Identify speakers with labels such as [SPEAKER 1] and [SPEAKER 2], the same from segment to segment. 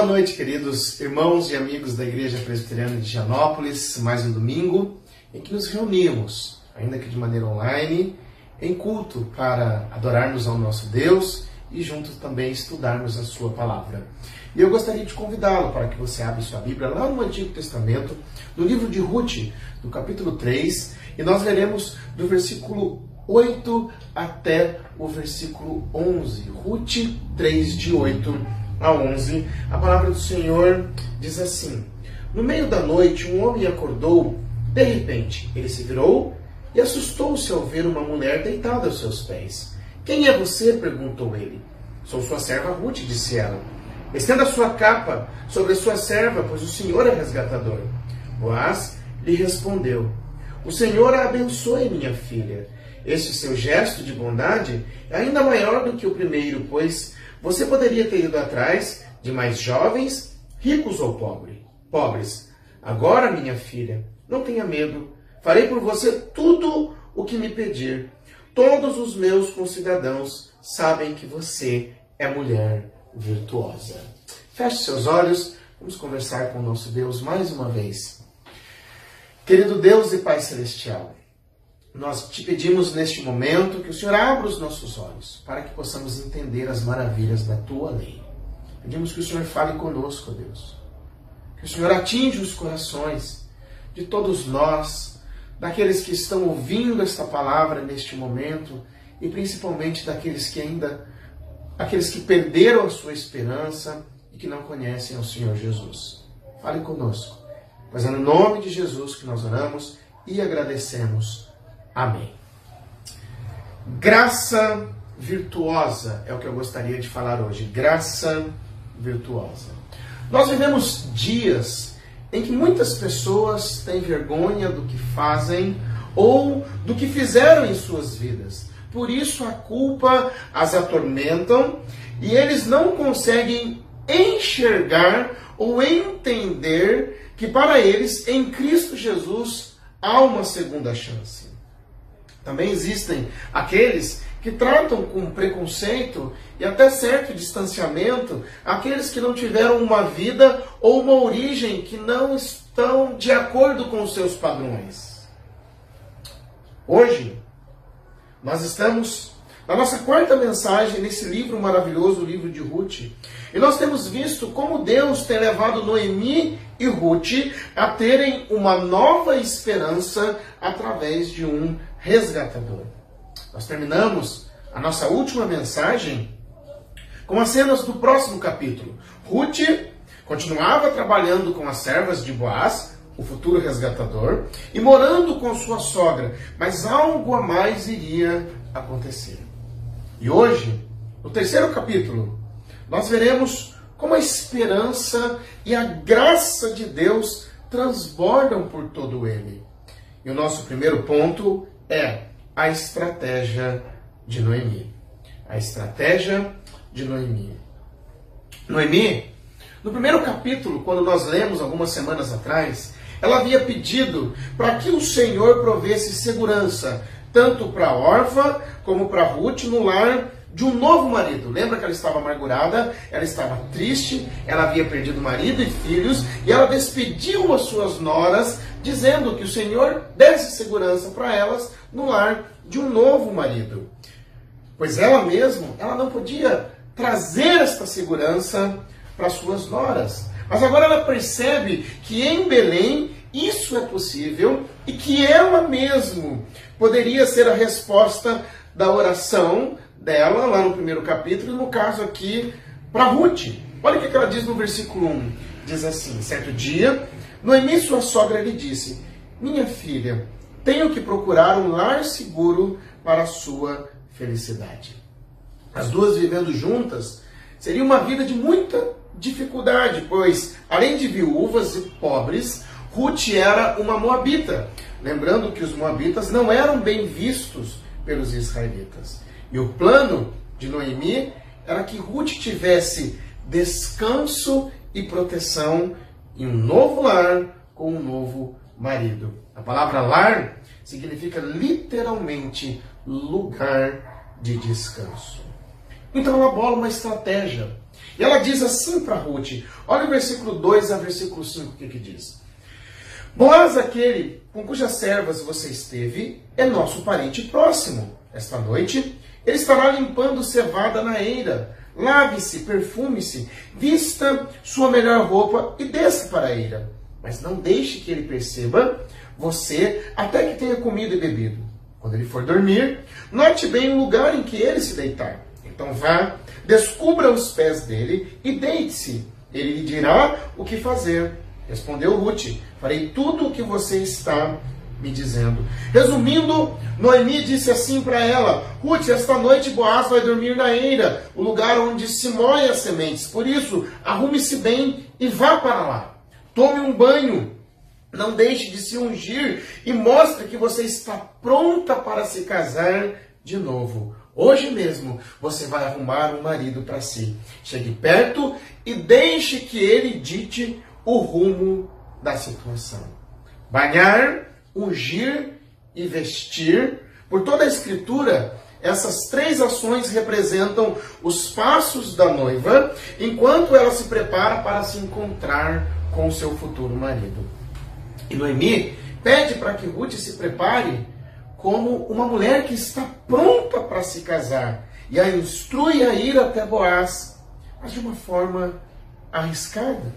[SPEAKER 1] Boa noite, queridos irmãos e amigos da Igreja Presbiteriana de Gianópolis. Mais um domingo em que nos reunimos, ainda que de maneira online, em culto para adorarmos ao nosso Deus e juntos também estudarmos a Sua palavra. E eu gostaria de convidá-lo para que você abra sua Bíblia lá no Antigo Testamento, no livro de Ruth, no capítulo 3, e nós leremos do versículo 8 até o versículo 11. Ruth 3, de 8 a 11, a palavra do Senhor diz assim: No meio da noite, um homem acordou, de repente, ele se virou e assustou-se ao ver uma mulher deitada aos seus pés. Quem é você? perguntou ele. Sou sua serva Ruth, disse ela. Estenda sua capa sobre sua serva, pois o Senhor é resgatador. Boaz lhe respondeu: O Senhor a abençoe, minha filha. Este seu gesto de bondade é ainda maior do que o primeiro, pois você poderia ter ido atrás de mais jovens, ricos ou pobre, pobres. Agora, minha filha, não tenha medo. Farei por você tudo o que me pedir. Todos os meus concidadãos sabem que você é mulher virtuosa. Feche seus olhos, vamos conversar com o nosso Deus mais uma vez. Querido Deus e Pai Celestial, nós te pedimos neste momento que o Senhor abra os nossos olhos para que possamos entender as maravilhas da tua lei. Pedimos que o Senhor fale conosco, Deus. Que o Senhor atinja os corações de todos nós, daqueles que estão ouvindo esta palavra neste momento e principalmente daqueles que ainda aqueles que perderam a sua esperança e que não conhecem o Senhor Jesus. Fale conosco. Pois é no nome de Jesus que nós oramos e agradecemos. Amém. Graça virtuosa é o que eu gostaria de falar hoje. Graça virtuosa. Nós vivemos dias em que muitas pessoas têm vergonha do que fazem ou do que fizeram em suas vidas. Por isso a culpa as atormentam e eles não conseguem enxergar ou entender que para eles em Cristo Jesus há uma segunda chance. Também existem aqueles que tratam com preconceito e até certo distanciamento aqueles que não tiveram uma vida ou uma origem que não estão de acordo com os seus padrões. Hoje, nós estamos na nossa quarta mensagem nesse livro maravilhoso, o livro de Ruth, e nós temos visto como Deus tem levado Noemi e Ruth a terem uma nova esperança através de um resgatador. Nós terminamos a nossa última mensagem com as cenas do próximo capítulo. Ruth continuava trabalhando com as servas de Boaz, o futuro resgatador, e morando com sua sogra, mas algo a mais iria acontecer. E hoje, no terceiro capítulo, nós veremos como a esperança e a graça de Deus transbordam por todo ele. E o nosso primeiro ponto é a estratégia de Noemi. A estratégia de Noemi. Noemi, no primeiro capítulo, quando nós lemos algumas semanas atrás, ela havia pedido para que o Senhor provesse segurança, tanto para a órfã como para Ruth no lar de um novo marido. Lembra que ela estava amargurada, ela estava triste, ela havia perdido marido e filhos, e ela despediu as suas noras, dizendo que o Senhor desse segurança para elas no lar de um novo marido. Pois ela mesma, ela não podia trazer esta segurança para suas noras. Mas agora ela percebe que em Belém isso é possível e que ela mesmo poderia ser a resposta da oração dela, lá no primeiro capítulo, e no caso aqui, para Ruth. Olha o que ela diz no versículo 1. Diz assim: Certo dia, Noemi, sua sogra, lhe disse: Minha filha, tenho que procurar um lar seguro para a sua felicidade. As duas vivendo juntas seria uma vida de muita dificuldade, pois, além de viúvas e pobres, Ruth era uma moabita. Lembrando que os moabitas não eram bem vistos pelos israelitas. E o plano de Noemi era que Ruth tivesse descanso e proteção em um novo lar com um novo marido. A palavra lar significa literalmente lugar de descanso. Então ela bola uma estratégia. E ela diz assim para Ruth, olha o versículo 2 a versículo 5, o que, que diz? Boaz, aquele com cujas servas você esteve, é nosso parente próximo. Esta noite, ele estará limpando cevada na eira. Lave-se, perfume-se, vista sua melhor roupa e desça para a eira. Mas não deixe que ele perceba você até que tenha comido e bebido. Quando ele for dormir, note bem o lugar em que ele se deitar. Então vá, descubra os pés dele e deite-se. Ele lhe dirá o que fazer. Respondeu Ruth: Farei tudo o que você está me dizendo. Resumindo, Noemi disse assim para ela: Ruth, esta noite Boaz vai dormir na eira, o lugar onde se moem as sementes. Por isso, arrume-se bem e vá para lá. Tome um banho, não deixe de se ungir e mostre que você está pronta para se casar de novo. Hoje mesmo você vai arrumar um marido para si. Chegue perto e deixe que ele dite o rumo da situação. Banhar, ungir e vestir. Por toda a Escritura, essas três ações representam os passos da noiva enquanto ela se prepara para se encontrar com seu futuro marido. E Noemi pede para que Ruth se prepare como uma mulher que está pronta para se casar e a instrui a ir até Boaz, mas de uma forma arriscada.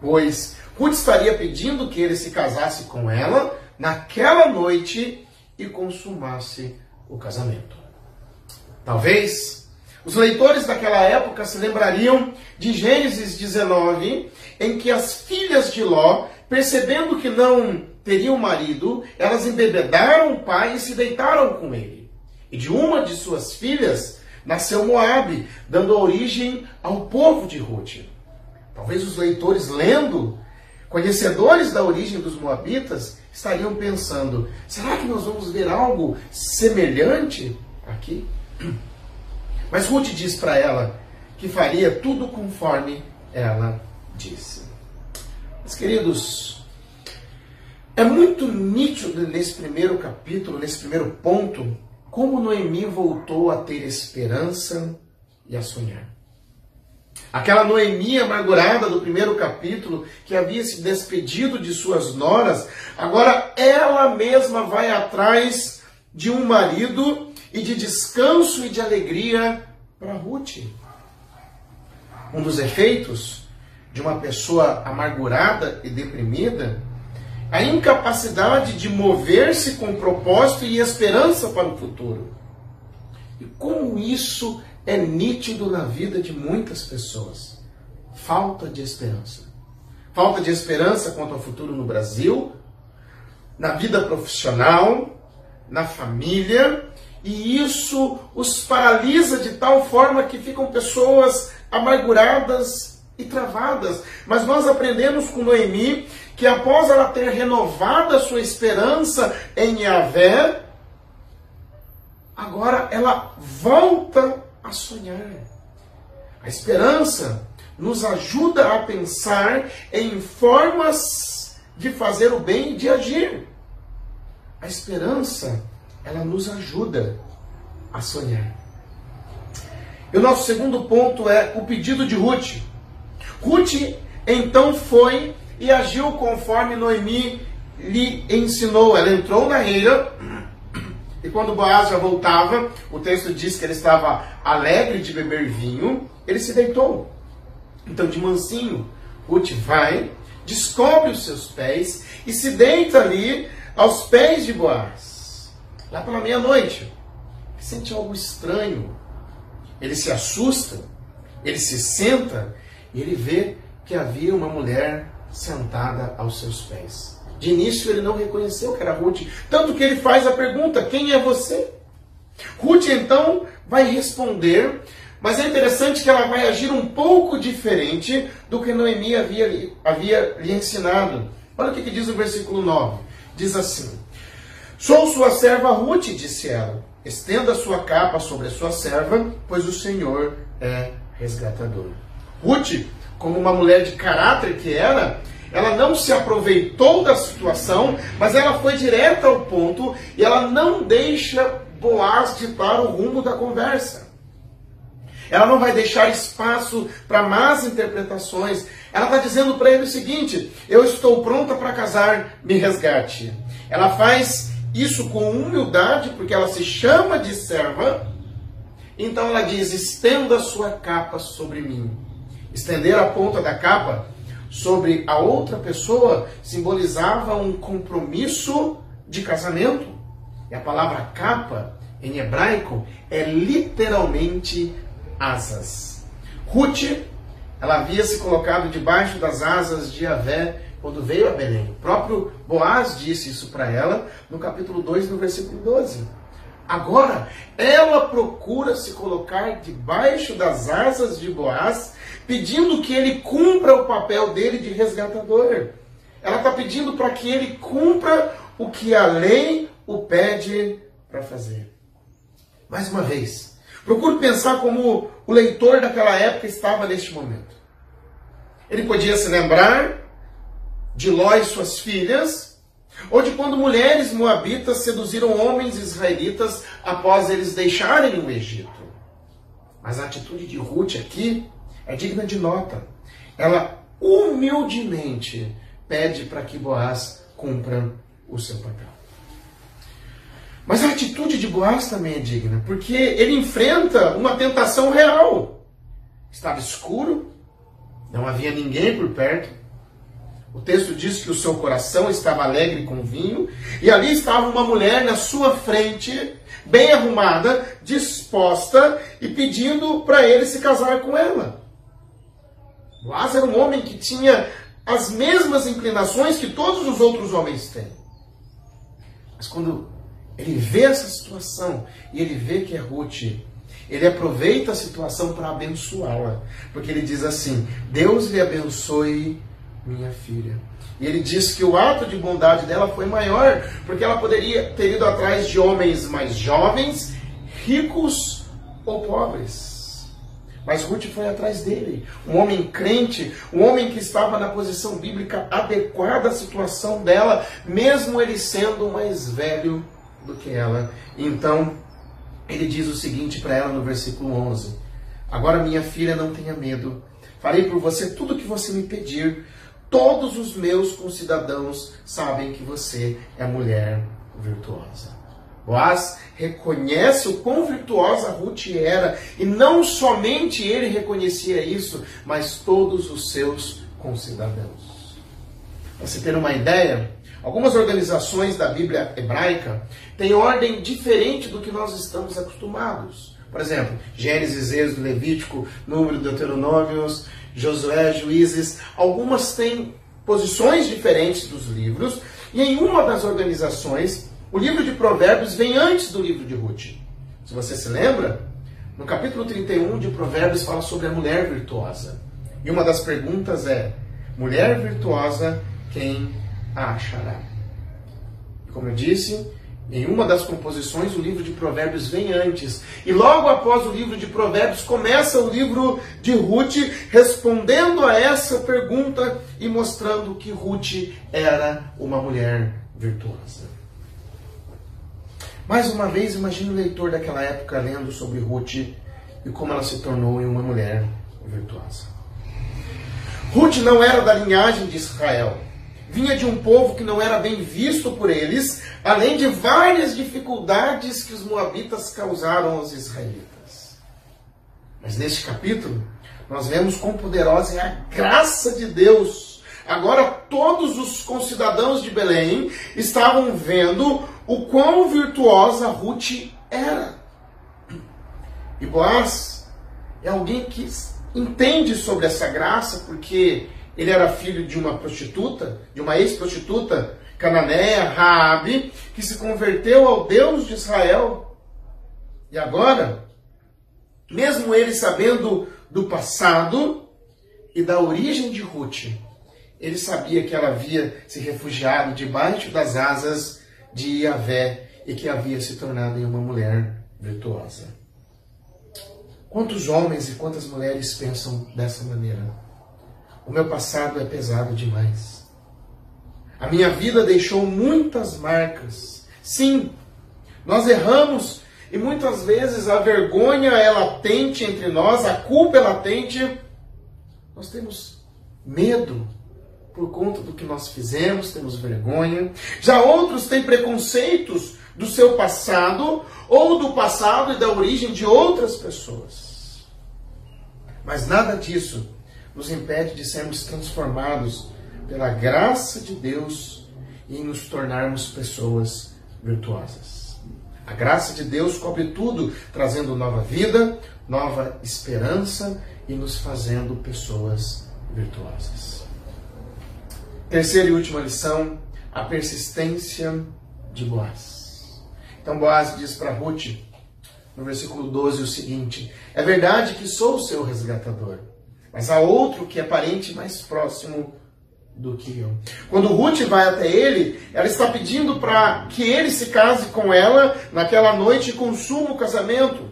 [SPEAKER 1] Pois Ruth estaria pedindo que ele se casasse com ela naquela noite e consumasse o casamento. Talvez os leitores daquela época se lembrariam de Gênesis 19, em que as filhas de Ló, percebendo que não teriam marido, elas embebedaram o pai e se deitaram com ele. E de uma de suas filhas nasceu Moabe, dando origem ao povo de Ruth. Talvez os leitores lendo, conhecedores da origem dos moabitas, estariam pensando: será que nós vamos ver algo semelhante aqui? Mas Ruth diz para ela que faria tudo conforme ela disse. Mas, queridos, é muito nítido nesse primeiro capítulo, nesse primeiro ponto, como Noemi voltou a ter esperança e a sonhar. Aquela Noemi amargurada do primeiro capítulo, que havia se despedido de suas noras, agora ela mesma vai atrás de um marido e de descanso e de alegria para Ruth. Um dos efeitos de uma pessoa amargurada e deprimida a incapacidade de mover-se com propósito e esperança para o futuro. E como isso é nítido na vida de muitas pessoas. Falta de esperança. Falta de esperança quanto ao futuro no Brasil, na vida profissional, na família, e isso os paralisa de tal forma que ficam pessoas amarguradas e travadas. Mas nós aprendemos com Noemi que após ela ter renovado a sua esperança em Yahvé, agora ela volta a sonhar. A esperança nos ajuda a pensar em formas de fazer o bem e de agir. A esperança, ela nos ajuda a sonhar. E o nosso segundo ponto é o pedido de Ruth. Ruth então foi e agiu conforme Noemi lhe ensinou. Ela entrou na eira e quando Boaz já voltava, o texto diz que ele estava alegre de beber vinho, ele se deitou. Então, de mansinho, Ruth vai, descobre os seus pés e se deita ali aos pés de Boaz. Lá pela meia-noite, sente algo estranho. Ele se assusta, ele se senta e ele vê que havia uma mulher sentada aos seus pés. De início ele não reconheceu que era Ruth, tanto que ele faz a pergunta: Quem é você? Ruth então vai responder, mas é interessante que ela vai agir um pouco diferente do que Noemi havia, havia lhe ensinado. Olha o que, que diz o versículo 9: Diz assim: Sou sua serva Ruth, disse ela. Estenda sua capa sobre a sua serva, pois o Senhor é resgatador. Ruth como uma mulher de caráter que era, ela não se aproveitou da situação, mas ela foi direta ao ponto e ela não deixa Boaz ditar o rumo da conversa. ela não vai deixar espaço para más interpretações. Ela está dizendo para ele o seguinte: eu estou pronta para casar, me resgate. Ela faz isso com humildade, porque ela se chama de serva. Então ela diz: estenda sua capa sobre mim. Estender a ponta da capa sobre a outra pessoa simbolizava um compromisso de casamento. E a palavra capa, em hebraico, é literalmente asas. Ruth, ela havia se colocado debaixo das asas de Avé quando veio a Belém. O próprio Boaz disse isso para ela no capítulo 2, no versículo 12. Agora, ela procura se colocar debaixo das asas de Boaz, pedindo que ele cumpra o papel dele de resgatador. Ela está pedindo para que ele cumpra o que a lei o pede para fazer. Mais uma vez, procure pensar como o leitor daquela época estava neste momento. Ele podia se lembrar de Ló e suas filhas, ou de quando mulheres moabitas seduziram homens israelitas após eles deixarem o Egito. Mas a atitude de Ruth aqui é digna de nota. Ela humildemente pede para que Boaz cumpra o seu papel. Mas a atitude de Boaz também é digna, porque ele enfrenta uma tentação real. Estava escuro, não havia ninguém por perto. O texto diz que o seu coração estava alegre com vinho, e ali estava uma mulher na sua frente, bem arrumada, disposta e pedindo para ele se casar com ela. Boaz era um homem que tinha as mesmas inclinações que todos os outros homens têm. Mas quando ele vê essa situação e ele vê que é Ruth, ele aproveita a situação para abençoá-la. Porque ele diz assim: Deus lhe abençoe minha filha. E ele diz que o ato de bondade dela foi maior, porque ela poderia ter ido atrás de homens mais jovens, ricos ou pobres. Mas Ruth foi atrás dele, um homem crente, um homem que estava na posição bíblica adequada à situação dela, mesmo ele sendo mais velho do que ela. Então, ele diz o seguinte para ela no versículo 11: Agora, minha filha, não tenha medo. Farei por você tudo o que você me pedir Todos os meus concidadãos sabem que você é mulher virtuosa. Boaz reconhece o quão virtuosa Ruth era, e não somente ele reconhecia isso, mas todos os seus concidadãos. Para você ter uma ideia, algumas organizações da Bíblia hebraica têm ordem diferente do que nós estamos acostumados. Por exemplo, Gênesis, Êxodo, Levítico, Número, Deuteronômios, Josué, Juízes, algumas têm posições diferentes dos livros, e em uma das organizações, o livro de Provérbios vem antes do livro de Ruth. Se você se lembra, no capítulo 31 de Provérbios fala sobre a mulher virtuosa. E uma das perguntas é: mulher virtuosa, quem a achará? Como eu disse, em uma das composições, o livro de Provérbios vem antes. E logo após o livro de Provérbios, começa o livro de Ruth, respondendo a essa pergunta e mostrando que Ruth era uma mulher virtuosa. Mais uma vez, imagine o leitor daquela época lendo sobre Ruth e como ela se tornou uma mulher virtuosa. Ruth não era da linhagem de Israel vinha de um povo que não era bem visto por eles, além de várias dificuldades que os moabitas causaram aos israelitas. Mas neste capítulo, nós vemos quão poderosa é a graça de Deus. Agora todos os concidadãos de Belém estavam vendo o quão virtuosa Ruth era. E Boaz é alguém que entende sobre essa graça, porque ele era filho de uma prostituta, de uma ex-prostituta cananeia, Raabe, que se converteu ao Deus de Israel. E agora, mesmo ele sabendo do passado e da origem de Ruth, ele sabia que ela havia se refugiado debaixo das asas de Iavé e que havia se tornado em uma mulher virtuosa. Quantos homens e quantas mulheres pensam dessa maneira? O meu passado é pesado demais. A minha vida deixou muitas marcas. Sim, nós erramos e muitas vezes a vergonha é latente entre nós, a culpa é latente. Nós temos medo por conta do que nós fizemos, temos vergonha. Já outros têm preconceitos do seu passado ou do passado e da origem de outras pessoas. Mas nada disso nos impede de sermos transformados pela graça de Deus e nos tornarmos pessoas virtuosas. A graça de Deus cobre tudo, trazendo nova vida, nova esperança e nos fazendo pessoas virtuosas. Terceira e última lição, a persistência de Boaz. Então Boaz diz para Ruth, no versículo 12, o seguinte: É verdade que sou o seu resgatador, mas há outro que é parente mais próximo do que eu. Quando Ruth vai até ele, ela está pedindo para que ele se case com ela naquela noite e consuma o casamento.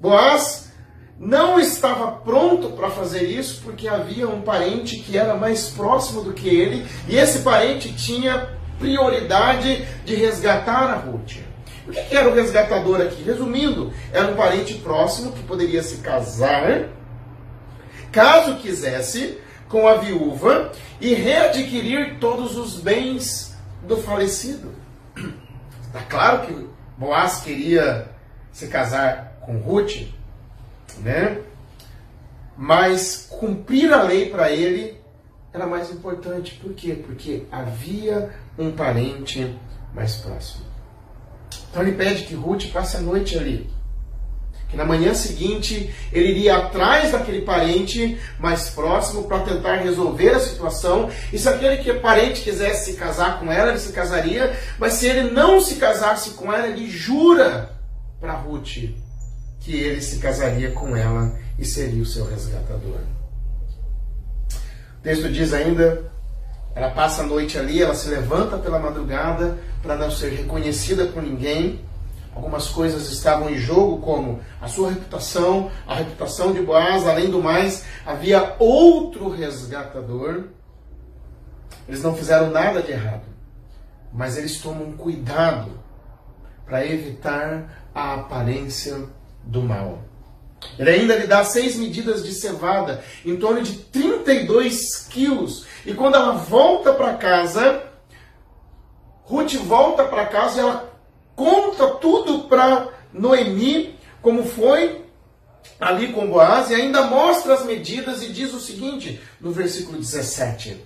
[SPEAKER 1] Boaz não estava pronto para fazer isso porque havia um parente que era mais próximo do que ele e esse parente tinha prioridade de resgatar a Ruth. O que era o resgatador aqui? Resumindo, era um parente próximo que poderia se casar, caso quisesse, com a viúva e readquirir todos os bens do falecido. Está claro que Boaz queria se casar com Ruth, né? Mas cumprir a lei para ele era mais importante. Por quê? Porque havia um parente mais próximo. Então ele pede que Ruth passe a noite ali. Na manhã seguinte ele iria atrás daquele parente mais próximo para tentar resolver a situação. E se aquele que parente quisesse se casar com ela, ele se casaria. Mas se ele não se casasse com ela, ele jura para Ruth que ele se casaria com ela e seria o seu resgatador. O texto diz ainda: ela passa a noite ali, ela se levanta pela madrugada para não ser reconhecida por ninguém. Algumas coisas estavam em jogo, como a sua reputação, a reputação de Boaz. Além do mais, havia outro resgatador. Eles não fizeram nada de errado, mas eles tomam cuidado para evitar a aparência do mal. Ele ainda lhe dá seis medidas de cevada, em torno de 32 quilos. E quando ela volta para casa, Ruth volta para casa e ela conta tudo para Noemi, como foi ali com Boaz, e ainda mostra as medidas e diz o seguinte, no versículo 17.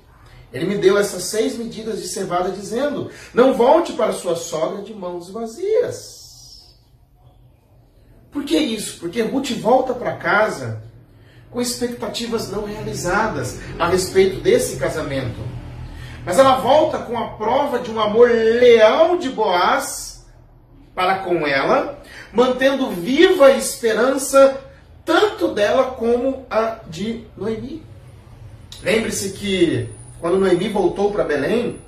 [SPEAKER 1] Ele me deu essas seis medidas de cevada, dizendo: Não volte para sua sogra de mãos vazias. Por que isso? Porque Ruth volta para casa com expectativas não realizadas a respeito desse casamento. Mas ela volta com a prova de um amor leal de Boaz para com ela, mantendo viva a esperança tanto dela como a de Noemi. Lembre-se que quando Noemi voltou para Belém,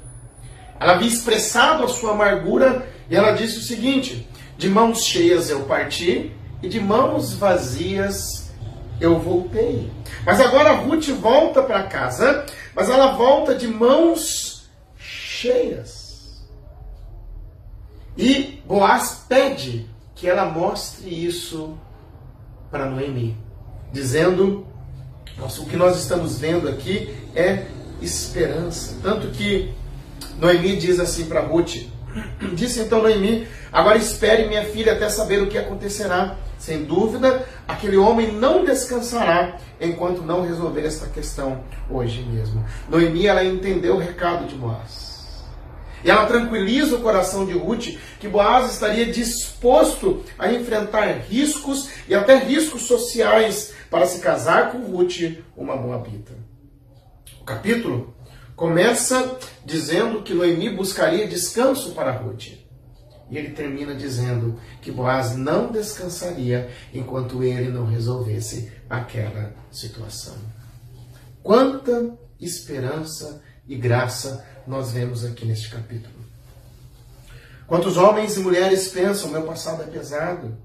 [SPEAKER 1] ela havia expressado a sua amargura e ela disse o seguinte: de mãos cheias eu parti e de mãos vazias eu voltei. Mas agora Ruth volta para casa, mas ela volta de mãos cheias. E Boaz pede que ela mostre isso para Noemi, dizendo: nossa, o que nós estamos vendo aqui é esperança. Tanto que Noemi diz assim para Ruth: Disse então Noemi: Agora espere, minha filha, até saber o que acontecerá. Sem dúvida, aquele homem não descansará enquanto não resolver esta questão hoje mesmo. Noemi, ela entendeu o recado de Boaz. E ela tranquiliza o coração de Ruth que Boaz estaria disposto a enfrentar riscos e até riscos sociais para se casar com Ruth, uma moabita. O capítulo começa dizendo que Noemi buscaria descanso para Ruth. E ele termina dizendo que Boaz não descansaria enquanto ele não resolvesse aquela situação. Quanta esperança e graça nós vemos aqui neste capítulo. Quantos homens e mulheres pensam: meu passado é pesado,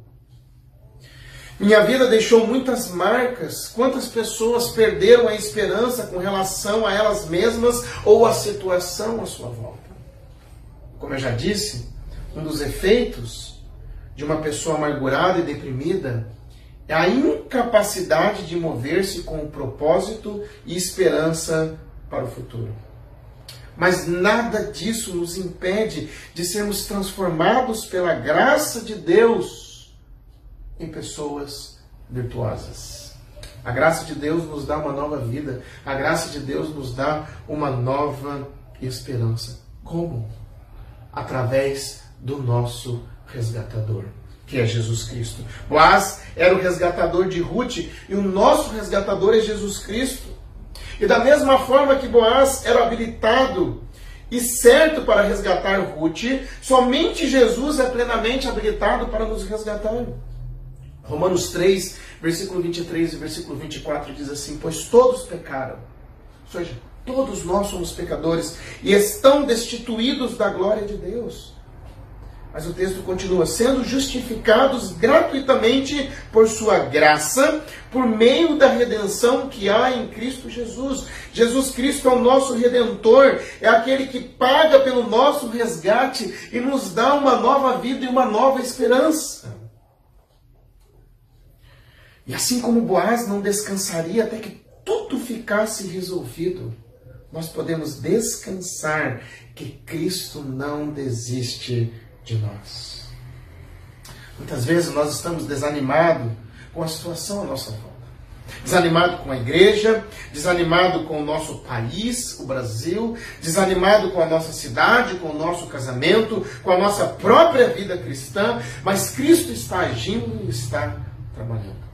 [SPEAKER 1] minha vida deixou muitas marcas. Quantas pessoas perderam a esperança com relação a elas mesmas ou a situação à sua volta? Como eu já disse, um dos efeitos de uma pessoa amargurada e deprimida é a incapacidade de mover-se com o propósito e esperança para o futuro. Mas nada disso nos impede de sermos transformados pela graça de Deus em pessoas virtuosas. A graça de Deus nos dá uma nova vida, a graça de Deus nos dá uma nova esperança. Como? Através do nosso resgatador, que é Jesus Cristo. Boaz era o resgatador de Ruth e o nosso resgatador é Jesus Cristo. E da mesma forma que Boaz era habilitado e certo para resgatar Ruth, somente Jesus é plenamente habilitado para nos resgatar. Romanos 3, versículo 23 e versículo 24 diz assim: Pois todos pecaram, ou seja, todos nós somos pecadores e estão destituídos da glória de Deus. Mas o texto continua: sendo justificados gratuitamente por sua graça, por meio da redenção que há em Cristo Jesus. Jesus Cristo é o nosso redentor, é aquele que paga pelo nosso resgate e nos dá uma nova vida e uma nova esperança. E assim como Boaz não descansaria até que tudo ficasse resolvido, nós podemos descansar que Cristo não desiste de nós. Muitas vezes nós estamos desanimados com a situação à nossa volta. Desanimado com a igreja, desanimado com o nosso país, o Brasil, desanimado com a nossa cidade, com o nosso casamento, com a nossa própria vida cristã, mas Cristo está agindo e está trabalhando.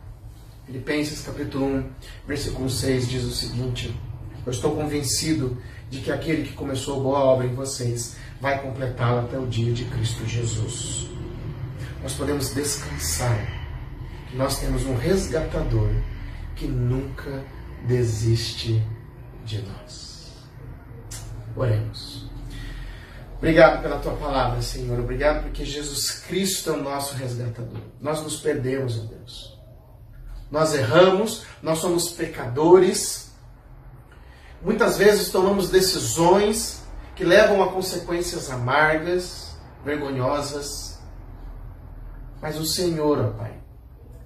[SPEAKER 1] Filipenses capítulo 1, versículo 6 diz o seguinte: Eu estou convencido de que aquele que começou boa obra em vocês vai completá-la até o dia de Cristo Jesus. Nós podemos descansar que nós temos um resgatador que nunca desiste de nós. Oremos. Obrigado pela tua palavra, Senhor. Obrigado porque Jesus Cristo é o nosso resgatador. Nós nos perdemos, ó Deus. Nós erramos, nós somos pecadores. Muitas vezes tomamos decisões que levam a consequências amargas, vergonhosas. Mas o Senhor, ó Pai,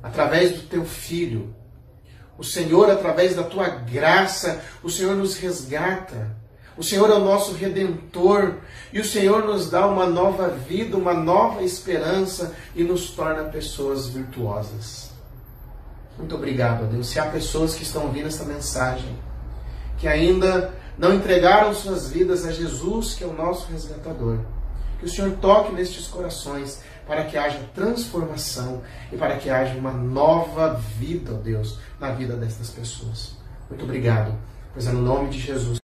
[SPEAKER 1] através do teu filho, o Senhor, através da tua graça, o Senhor nos resgata. O Senhor é o nosso redentor e o Senhor nos dá uma nova vida, uma nova esperança e nos torna pessoas virtuosas. Muito obrigado, Deus. Se há pessoas que estão ouvindo essa mensagem, que ainda não entregaram suas vidas a Jesus, que é o nosso resgatador. Que o Senhor toque nestes corações para que haja transformação e para que haja uma nova vida, ó Deus, na vida destas pessoas. Muito obrigado, pois é no nome de Jesus.